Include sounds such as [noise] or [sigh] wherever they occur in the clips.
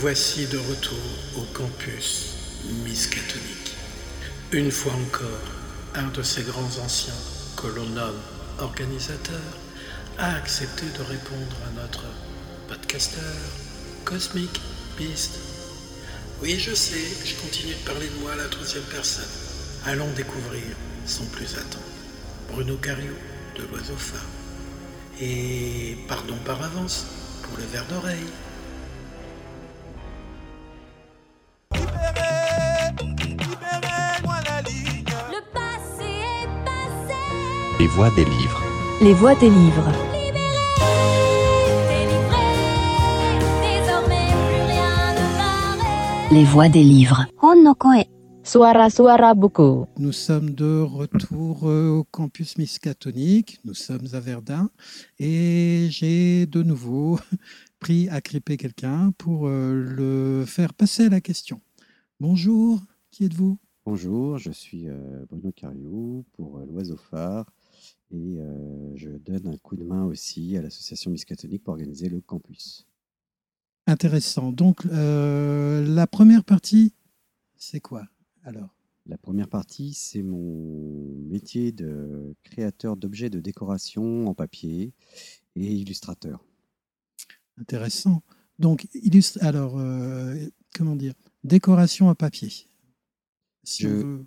voici de retour au campus Miskatonic. Une fois encore, un de ces grands anciens que l'on nomme organisateur a accepté de répondre à notre podcasteur Cosmic Beast. Oui, je sais, je continue de parler de moi à la troisième personne. Allons découvrir, sans plus attendre, Bruno Cario de l'Oiseau Phare. Et pardon par avance pour le verre d'oreille. Les voix des livres. Les voix des livres. Délivré, désormais plus rien ne m'arrête. Les voix des livres. Suara-suara buku. Nous sommes de retour euh, au campus Miskatonic. Nous sommes à Verdun et j'ai de nouveau [laughs] pris à crêper quelqu'un pour euh, le faire passer à la question. Bonjour, qui êtes-vous? Bonjour, je suis euh, Bruno Cariou pour l'Oiseau Phare et euh, je donne un coup de main aussi à l'association Miskatonic pour organiser le campus. Intéressant. Donc, euh, la première partie, c'est quoi alors? La première partie, c'est mon métier de créateur d'objets de décoration en papier et illustrateur. Intéressant. Donc, illustre. Alors, euh, comment dire? Décoration à papier. Si on Je- veut-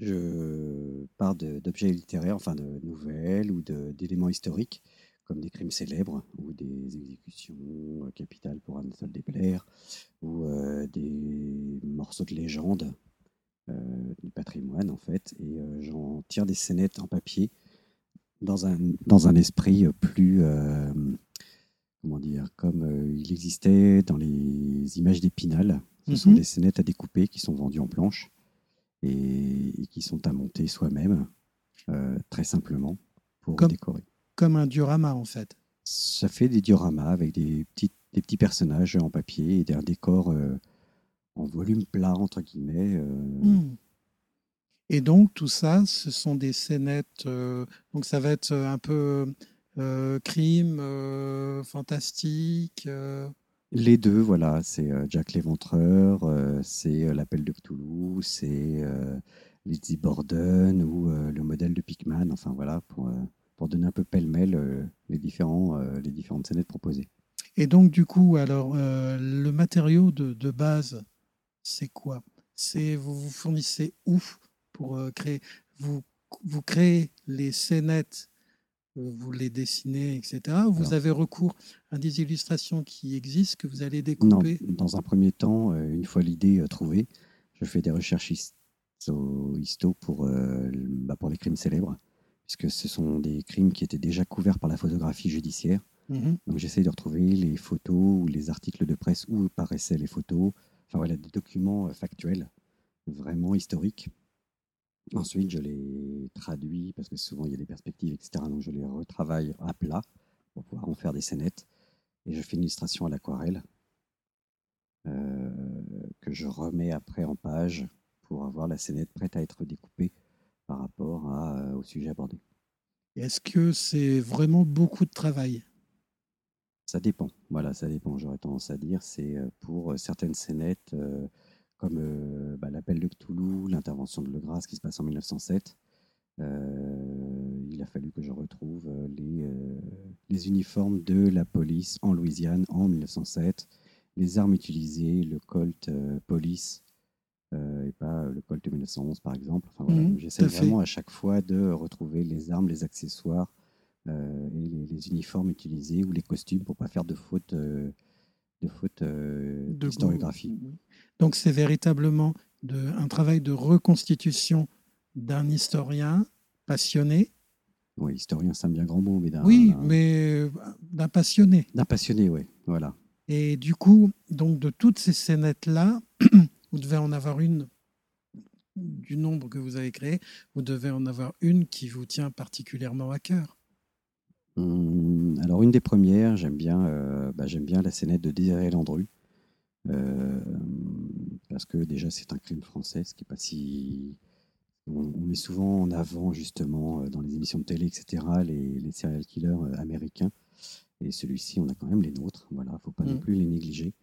Je pars d'objets littéraires, enfin de nouvelles ou d'éléments historiques, comme des crimes célèbres ou des exécutions euh, capitales pour Anatole Desplaire ou euh, des morceaux de légende euh, du patrimoine en fait. Et euh, j'en tire des scénettes en papier dans un, dans un esprit plus, comment dire, comme euh, il existait dans les images d'Épinal. Ce sont Mhm. des scénettes à découper qui sont vendues en planches et, et qui sont à monter soi-même, euh, très simplement, pour Comme- décorer. Comme un diorama, en fait. Ça fait des dioramas avec des, petites, des petits personnages en papier et un décor euh, en volume plat, entre guillemets. euh, Hmm. Et donc, tout ça, ce sont des scénettes. donc, ça va être un peu crime, fantastique. Les deux, voilà, c'est euh, Jack l'Éventreur, euh, c'est euh, l'Appel de Cthulhu, c'est Lizzie Borden ou le modèle de Pickman, enfin voilà, pour, pour donner un peu pêle-mêle les, différents, les différentes scénettes proposées. Et donc, du coup, alors, le matériau de, de base, c'est quoi? C'est vous vous fournissez où pour créer vous, vous créez les scénettes, vous les dessinez, etc. Vous Alors- avez recours à des illustrations qui existent que vous allez Non, découper? dans un premier temps, euh, une fois l'idée euh, trouvée, je fais des recherches histo, histo pour, euh, bah, pour les crimes célèbres, puisque ce sont des crimes qui étaient déjà couverts par la photographie judiciaire. Mhm. Donc j'essaie de retrouver les photos ou les articles de presse où paraissaient les photos, enfin voilà, des documents factuels, vraiment historiques. Ensuite, je les traduis, parce que souvent il y a des perspectives, etc. Donc je les retravaille à plat pour pouvoir en faire des scénettes. Et je fais une illustration à l'aquarelle euh, que je remets après en page pour avoir la scénette prête à être découpée par rapport à, euh, au sujet abordé. Est-ce que c'est vraiment beaucoup de travail? Ça dépend. Voilà, ça dépend. J'aurais tendance à dire, c'est euh, pour certaines scénettes, euh, comme euh, bah, l'appel de Cthulhu, l'intervention de Legras qui se passe en 1907. euh, il a fallu que je retrouve euh, les, euh, les uniformes de la police en Louisiane en 1907, les armes utilisées, le Colt euh, Police et pas le Colt 1911 par exemple. Enfin, voilà. Mhm, J'essaie vraiment à chaque fois de retrouver les armes, les accessoires et les, les uniformes utilisés ou les costumes pour pas faire de faute de faute euh, d'historiographie. Donc c'est véritablement de, un travail de reconstitution d'un historien passionné. Oui, historien, c'est un bien grand mot, mais d'un oui, mais euh, d'un passionné. d'un passionné, oui. Voilà. Et du coup, donc de toutes ces scénettes-là, [clears throat] vous devez en avoir une du nombre que vous avez créé, vous devez en avoir une qui vous tient particulièrement à cœur. Hum, alors une des premières, j'aime bien, euh, bah, j'aime bien la scénette de Désiré Landru. euh, parce que déjà c'est un crime français, ce qui est pas si. On, on met souvent en avant justement euh, dans les émissions de télé, etc. les, les serial killers américains. Et celui-ci, on a quand même les nôtres. Voilà, faut pas non Mm. plus les négliger.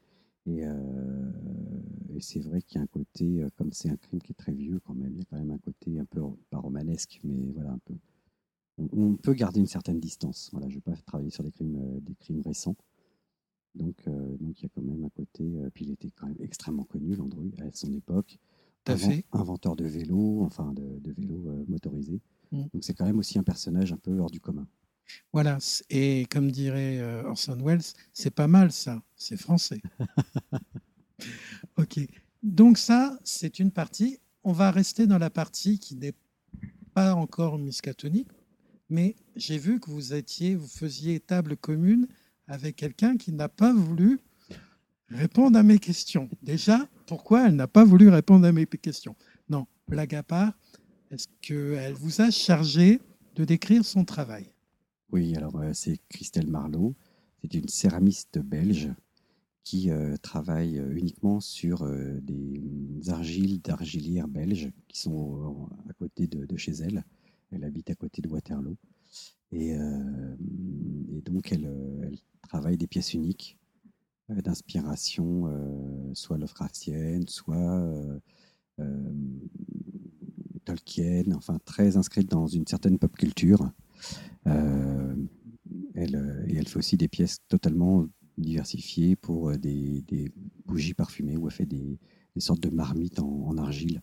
Et, euh, et c'est vrai qu'il y a un côté, comme c'est un crime qui est très vieux quand même, il y a quand même un côté un peu, pas romanesque, mais voilà, un peu. On, peut garder une certaine distance. Voilà, je ne vais pas travailler sur des crimes, euh, des crimes récents. Donc, euh, donc il y a quand même un côté. euh, puis il était quand même extrêmement connu, Landru, à son époque. Tout à Invent- fait. Inventeur de vélos, enfin de, de vélos euh, motorisés. Mm. Donc c'est quand même aussi un personnage un peu hors du commun. Voilà. Et comme dirait euh, Orson Welles, c'est pas mal ça. C'est français. [laughs] ok. Donc ça, c'est une partie. On va rester dans la partie qui n'est pas encore miskatonique, mais j'ai vu que vous étiez, vous faisiez table commune avec quelqu'un qui n'a pas voulu répondre à mes questions. Déjà, pourquoi elle n'a pas voulu répondre à mes questions? Non, blague à part, est-ce qu'elle vous a chargé de décrire son travail? Oui, alors euh, c'est Christelle Marlot. C'est une céramiste belge qui euh, travaille euh, uniquement sur des argiles d'argilières belges qui sont à côté de chez elle. Elle habite à côté de Waterloo. Et, euh, donc, elle, euh, elle travaille des pièces uniques euh, d'inspiration, soit Lovecraftienne, soit Tolkien, enfin très inscrite dans une certaine pop culture. Et elle fait aussi des pièces totalement diversifiées pour des, bougies parfumées où elle fait des, sortes de marmites en, argile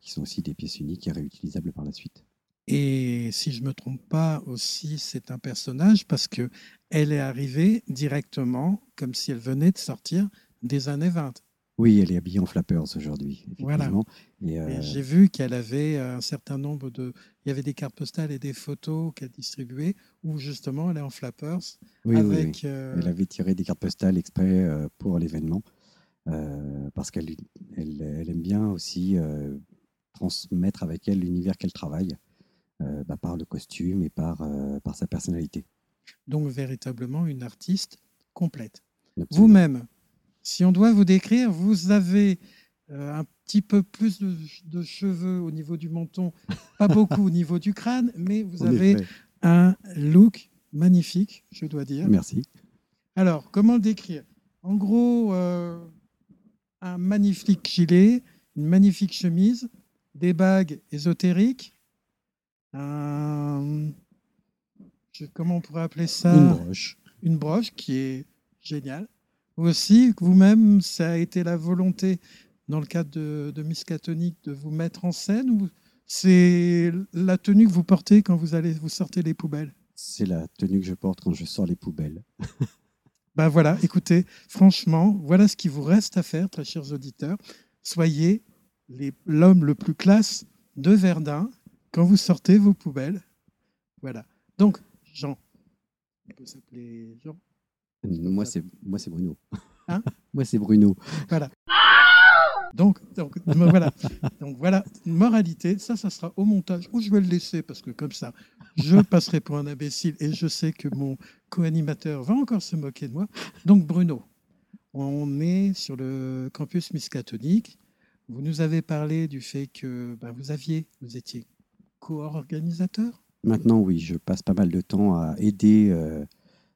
qui sont aussi des pièces uniques et réutilisables par la suite. Et si je me trompe pas aussi, c'est un personnage parce que elle est arrivée directement comme si elle venait de sortir des années 20. Oui, elle est habillée en flappers aujourd'hui, Voilà. Et, euh, Et J'ai vu qu'elle avait un certain nombre de... Il y avait des cartes postales et des photos qu'elle distribuait où justement elle est en flappers oui, oui, oui. avec... euh, Elle avait tiré des cartes postales exprès euh, pour l'événement euh, parce qu'elle elle, elle aime bien aussi transmettre avec elle l'univers qu'elle travaille bah, par le costume et par, euh, par sa personnalité. Donc véritablement une artiste complète. Vous-même, si on doit vous décrire, vous avez euh, un petit peu plus de, de cheveux au niveau du menton, pas beaucoup au niveau du crâne, mais vous [laughs] avez un look magnifique, je dois dire. Merci. Alors, comment le décrire? En gros, euh, un magnifique gilet, une magnifique chemise, des bagues ésotériques, un- je- comment on pourrait appeler ça Une broche. une broche qui est géniale. Vous Aussi, vous-même, ça a été la volonté, dans le cadre de, de Miskatonic, de vous mettre en scène ou c'est la tenue que vous portez quand vous allez vous sortez les poubelles? C'est la tenue que je porte quand je sors les poubelles. [laughs] Ben voilà, écoutez, franchement, voilà ce qu'il vous reste à faire, très chers auditeurs. Soyez l'homme le plus classe de Verdun quand vous sortez vos poubelles. Voilà. Donc, Jean, on peut s'appeler Jean. Moi, c'est moi, c'est Bruno. Hein [laughs] moi, c'est Bruno. Donc, donc [laughs] voilà. Donc voilà, moralité, ça, ça sera au montage. Ou je vais le laisser parce que comme ça, je passerai pour un imbécile et je sais que mon co-animateur va encore se moquer de moi. Donc Bruno, on est sur le campus Miskatonic. Vous nous avez parlé du fait que ben, vous aviez, vous étiez co-organisateur? Maintenant, oui, je passe pas mal de temps à aider, euh,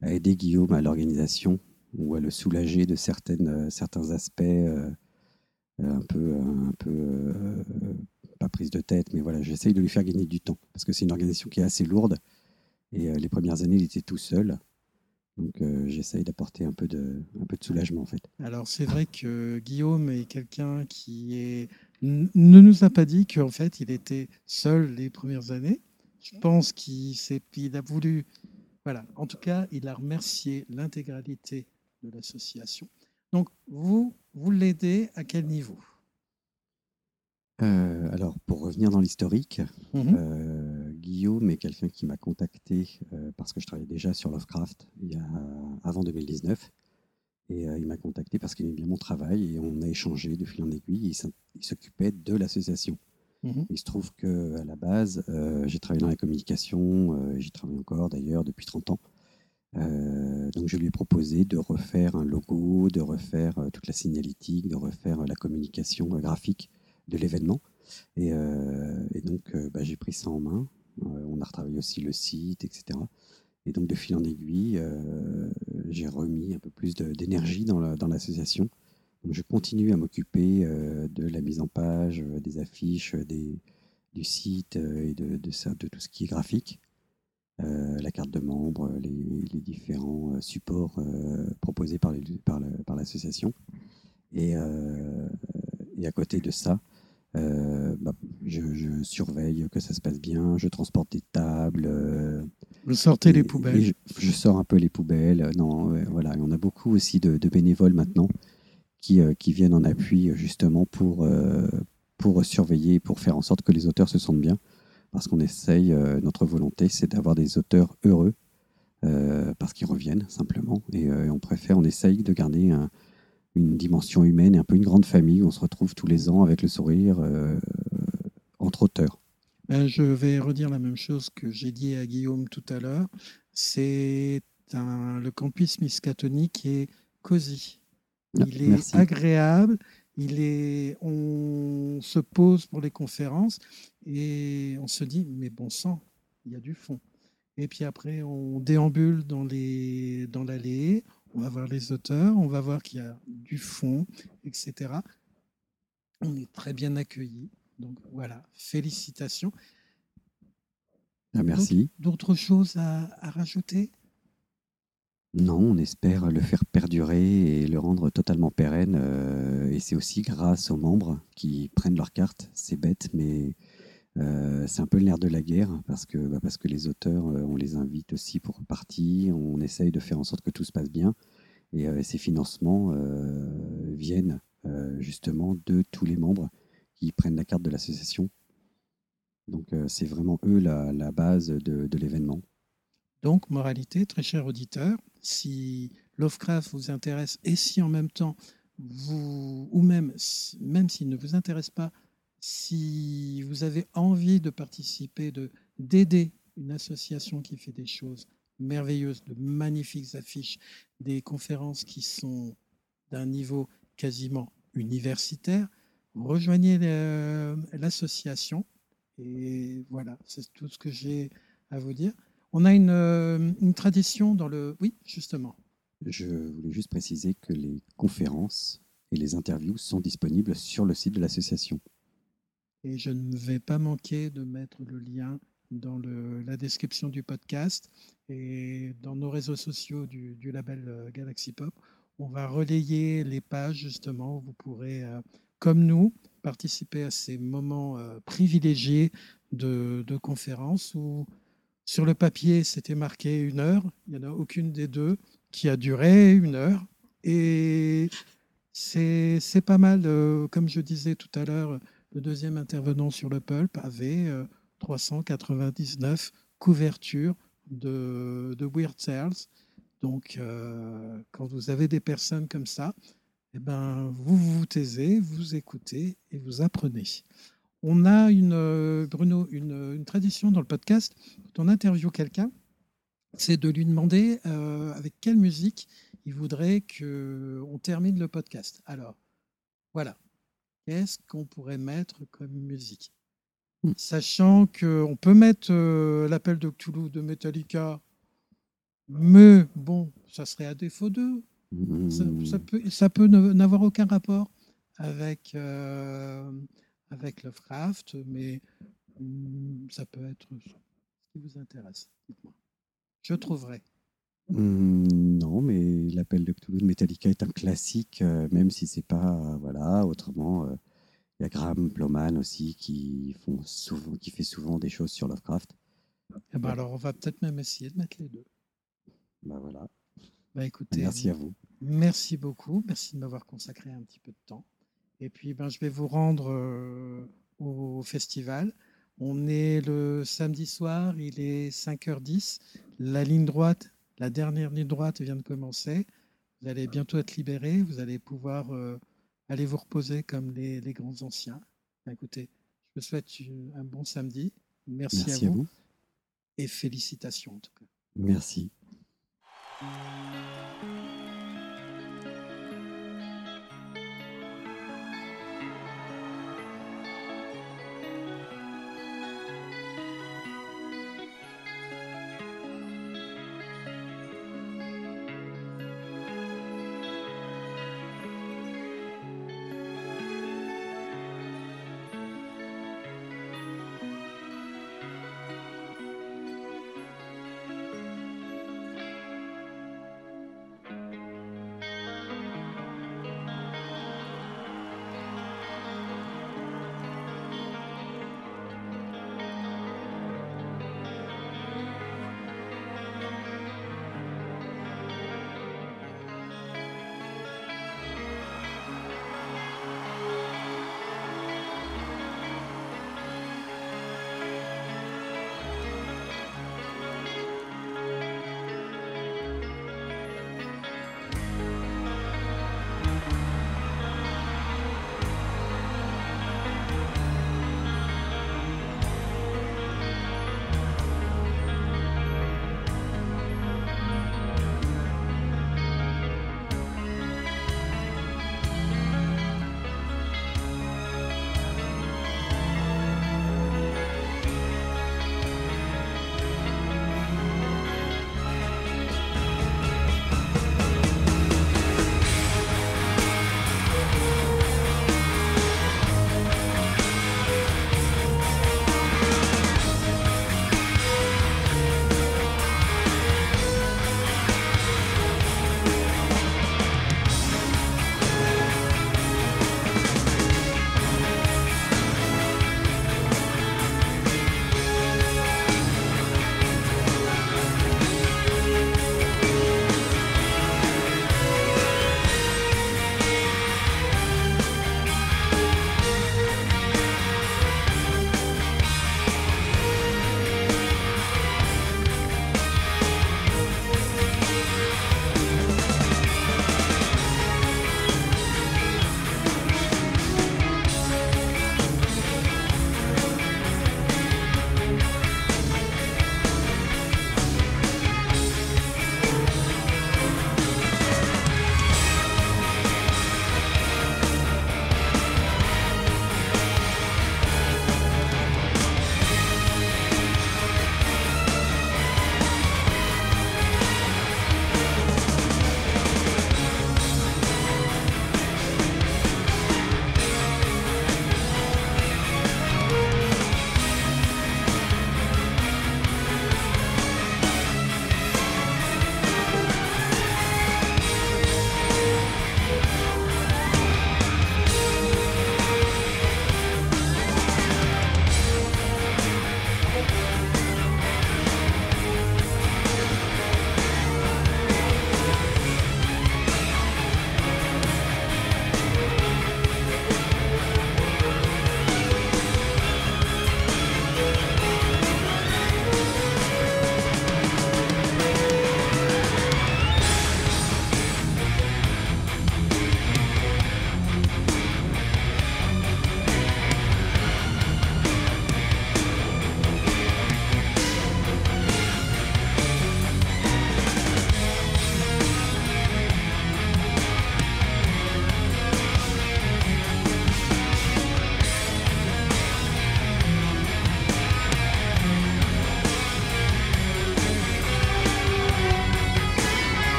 à aider Guillaume à l'organisation ou à le soulager de certaines, euh, certains aspects euh, un peu, un peu euh, pas prise de tête, mais voilà, j'essaye de lui faire gagner du temps parce que c'est une organisation qui est assez lourde et les premières années, il était tout seul. Donc, euh, j'essaye d'apporter un peu de, un peu de soulagement en fait. Alors c'est vrai que Guillaume est quelqu'un qui est, ne nous a pas dit qu'en fait il était seul les premières années. Je pense qu'il s'est- il a voulu, voilà, en tout cas il a remercié l'intégralité de l'association. Donc vous, vous l'aidez à quel niveau? Euh, alors, pour revenir dans l'historique, Mhm. Euh, Guillaume est quelqu'un qui m'a contacté euh, parce que je travaillais déjà sur Lovecraft il y a, avant 2019. Et euh, il m'a contacté parce qu'il aimait bien mon travail et on a échangé de fil en aiguille. et Il s'occupait de l'association. Mhm. Il se trouve qu'à la base, euh, j'ai travaillé dans la communication, euh, j'y travaille encore d'ailleurs depuis 30 ans. Euh, donc je lui ai proposé de refaire un logo, de refaire toute la signalétique, de refaire la communication graphique de l'événement. Et, et donc bah, j'ai pris ça en main. On a retravaillé aussi le site, etc. Et donc, de fil en aiguille, euh, j'ai remis un peu plus d'énergie dans la- dans l'association. Je continue à m'occuper euh, de la mise en page, euh, des affiches, du site et de, tout ce qui est graphique. La carte de membre, les, différents supports proposés par l'association. et, à côté de ça, bah, je, surveille que ça se passe bien, je transporte des tables. Vous sortez les poubelles. je, je sors un peu les poubelles. Non, ouais, voilà. Et on a beaucoup aussi de, de bénévoles maintenant qui, euh, qui viennent en appui euh, justement pour, euh, pour surveiller, pour faire en sorte que les auteurs se sentent bien. Parce qu'on essaye, euh, notre volonté, c'est d'avoir des auteurs heureux, euh, parce qu'ils reviennent simplement. Et euh, on préfère, on essaye de garder un- une dimension humaine et un peu une grande famille où on se retrouve tous les ans avec le sourire euh, entre auteurs. Ben, je vais redire la même chose que j'ai dit à Guillaume tout à l'heure. C'est un- le campus Miskatonic qui est cosy. Ah, Il est merci. agréable. Il est, on se pose pour les conférences et on se dit, mais bon sang, il y a du fond. Et puis après, on déambule dans les, dans l'allée, on va voir les auteurs, on va voir qu'il y a du fond, etc. On est très bien accueillis. Donc voilà, félicitations. Ah, merci. D'autres choses à, à rajouter? Non, on espère le faire perdurer et le rendre totalement pérenne. euh, et c'est aussi grâce aux membres qui prennent leur carte. C'est bête, mais euh, c'est un peu le nerf de la guerre parce que, bah, parce que les auteurs, euh, on les invite aussi pour partie. On essaye de faire en sorte que tout se passe bien. Et ces financements viennent justement de tous les membres qui prennent la carte de l'association. Donc euh, c'est vraiment eux la, base de, l'événement. Donc, moralité, très cher auditeur, si Lovecraft vous intéresse et si en même temps, vous, ou même, même s'il ne vous intéresse pas, si vous avez envie de participer, de d'aider une association qui fait des choses merveilleuses, de magnifiques affiches, des conférences qui sont d'un niveau quasiment universitaire, rejoignez le- l'association. Et voilà, c'est tout ce que j'ai à vous dire. On a une, euh, une tradition dans le... Oui, justement. Je voulais juste préciser que les conférences et les interviews sont disponibles sur le site de l'association. Et je ne vais pas manquer de mettre le lien dans le- la description du podcast et dans nos réseaux sociaux du, du label euh, Galaxy Pop. On va relayer les pages justement où vous pourrez, euh, comme nous, participer à ces moments euh, privilégiés de, de conférences où sur le papier c'était marqué une heure. Il n'y en a aucune des deux qui a duré une heure. Et c'est pas mal, euh, comme je disais tout à l'heure, le deuxième intervenant sur le pulp avait euh, 399 couvertures de, de Weird Tales. Donc, euh, quand vous avez des personnes comme ça, eh ben, vous vous taisez, vous écoutez et vous apprenez. On a une, euh, Bruno, une, une tradition dans le podcast, quand on interviewe quelqu'un, c'est de lui demander euh, avec quelle musique il voudrait qu'on termine le podcast. Alors, voilà. Qu'est-ce qu'on pourrait mettre comme musique? Hmm. Sachant qu'on peut mettre euh, l'appel de Cthulhu de Metallica, mais bon, ça serait à défaut d'eux. Ça, Mmh, ça peut, ça peut ne- n'avoir aucun rapport avec, euh, avec Lovecraft, mais hum, ça peut être ce qui vous intéresse. Dites-moi. Je trouverai. mmh, non, mais l'appel de Cthulhu de Metallica est un classique, euh, même si c'est pas euh, voilà. Autrement, euh, il y a Graham Ploman aussi qui font souvent, qui fait souvent des choses sur Lovecraft. Eh ben alors, on va peut-être même essayer de mettre les deux. Bah voilà. Bah, écoutez, Merci à vous. Merci beaucoup. Merci de m'avoir consacré un petit peu de temps. Et puis, ben, je vais vous rendre euh, au festival. On est le samedi soir, il est 5h10. La ligne droite, la dernière ligne droite vient de commencer. Vous allez bientôt être libéré. Vous allez pouvoir euh, aller vous reposer comme les, les grands anciens. Ben, écoutez, je vous souhaite un bon samedi. Merci, Merci à, à vous, vous. et félicitations en tout cas. Merci. Música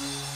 Mm-hmm.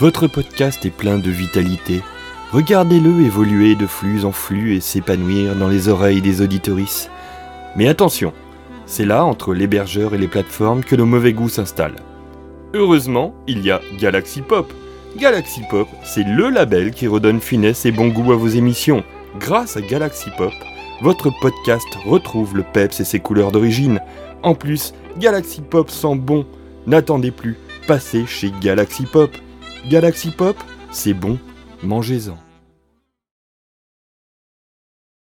Votre podcast est plein de vitalité. Regardez-le évoluer de flux en flux et s'épanouir dans les oreilles des auditorices. Mais attention, c'est là, entre l'hébergeur et les plateformes, que le mauvais goût s'installe. Heureusement, il y a Galaxy Pop. Galaxy Pop, c'est le label qui redonne finesse et bon goût à vos émissions. Grâce à Galaxy Pop, votre podcast retrouve le peps et ses couleurs d'origine. En plus, Galaxy Pop sent bon. N'attendez plus, passez chez Galaxy Pop. Galaxy Pop, c'est bon, mangez-en.